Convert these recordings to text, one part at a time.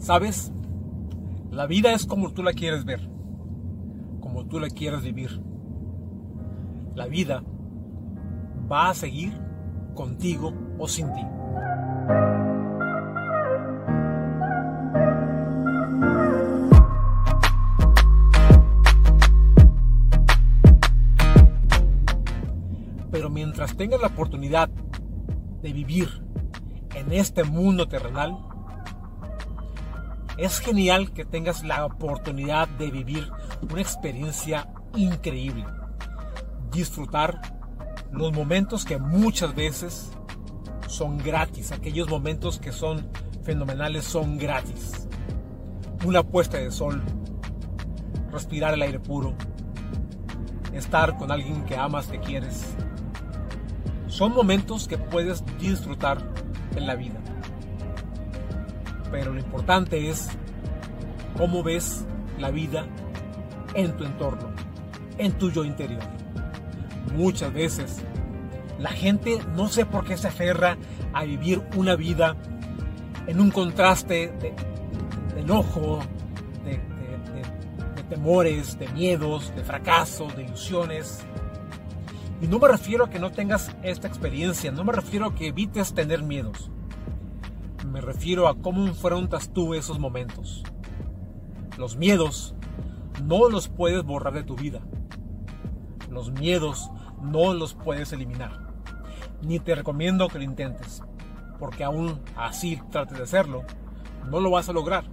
¿Sabes? La vida es como tú la quieres ver, como tú la quieres vivir. La vida va a seguir contigo o sin ti. Pero mientras tengas la oportunidad de vivir en este mundo terrenal, es genial que tengas la oportunidad de vivir una experiencia increíble. Disfrutar los momentos que muchas veces son gratis, aquellos momentos que son fenomenales son gratis. Una puesta de sol, respirar el aire puro, estar con alguien que amas, que quieres. Son momentos que puedes disfrutar en la vida. Pero lo importante es cómo ves la vida en tu entorno, en tu yo interior. Muchas veces la gente no sé por qué se aferra a vivir una vida en un contraste de, enojo, de, de temores, de miedos, de fracasos, de ilusiones. Y no me refiero a que no tengas esta experiencia, no me refiero a que evites tener miedos. Refiero a cómo enfrentas tú esos momentos. Los miedos no los puedes borrar de tu vida. Los miedos no los puedes eliminar. Ni te recomiendo que lo intentes, porque aún así trates de hacerlo, no lo vas a lograr.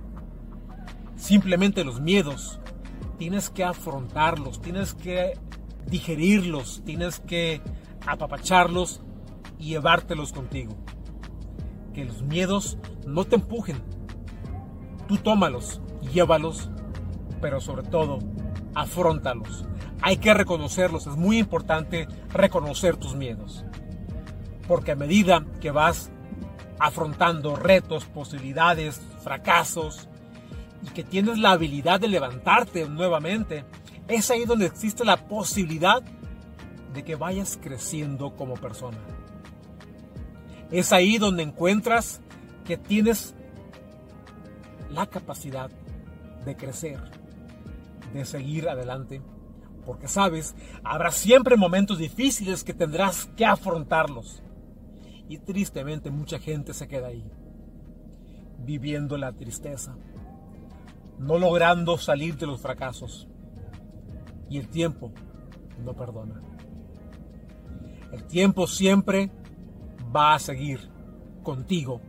Simplemente los miedos tienes que afrontarlos, tienes que digerirlos, tienes que apapacharlos y llevártelos contigo. Que los miedos no te empujen. Tú tómalos, llévalos, pero sobre todo, afrontalos. Hay que reconocerlos, es muy importante reconocer tus miedos. Porque a medida que vas afrontando retos, posibilidades, fracasos, y que tienes la habilidad de levantarte nuevamente, es ahí donde existe la posibilidad de que vayas creciendo como persona. Es ahí donde encuentras que tienes la capacidad de crecer, de seguir adelante, porque sabes, habrá siempre momentos difíciles que tendrás que afrontarlos. Y tristemente mucha gente se queda ahí, viviendo la tristeza, no logrando salir de los fracasos. Y el tiempo no perdona. El tiempo siempre va a seguir contigo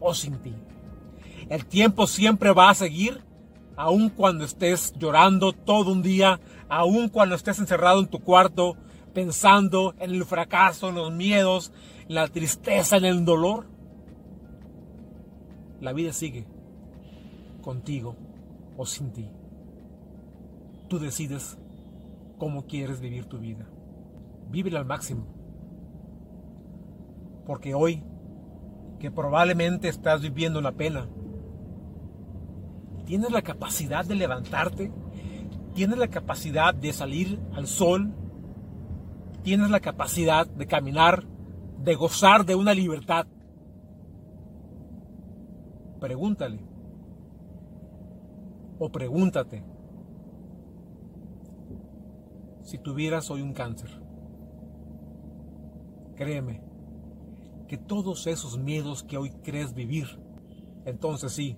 o sin ti. El tiempo siempre va a seguir aun cuando estés llorando todo un día, aun cuando estés encerrado en tu cuarto pensando en el fracaso, en los miedos, en la tristeza, en el dolor. La vida sigue contigo o sin ti. Tú decides cómo quieres vivir tu vida. Vívela al máximo. Porque hoy, que probablemente estás viviendo una pena, tienes la capacidad de levantarte, tienes la capacidad de salir al sol, tienes la capacidad de caminar, de gozar de una libertad. Pregúntale o pregúntate si tuvieras hoy un cáncer. Créeme que todos esos miedos que hoy crees vivir, entonces sí,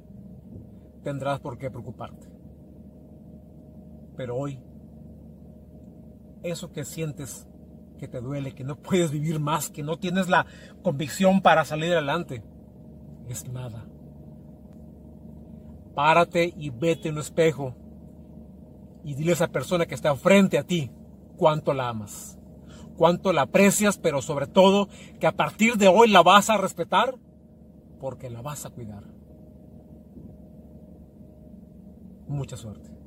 tendrás por qué preocuparte. Pero hoy, eso que sientes que te duele, que no puedes vivir más, que no tienes la convicción para salir adelante, es nada. Párate y vete en un espejo y dile a esa persona que está frente a ti cuánto la amas, cuánto la aprecias, pero sobre todo que a partir de hoy la vas a respetar porque la vas a cuidar. Mucha suerte.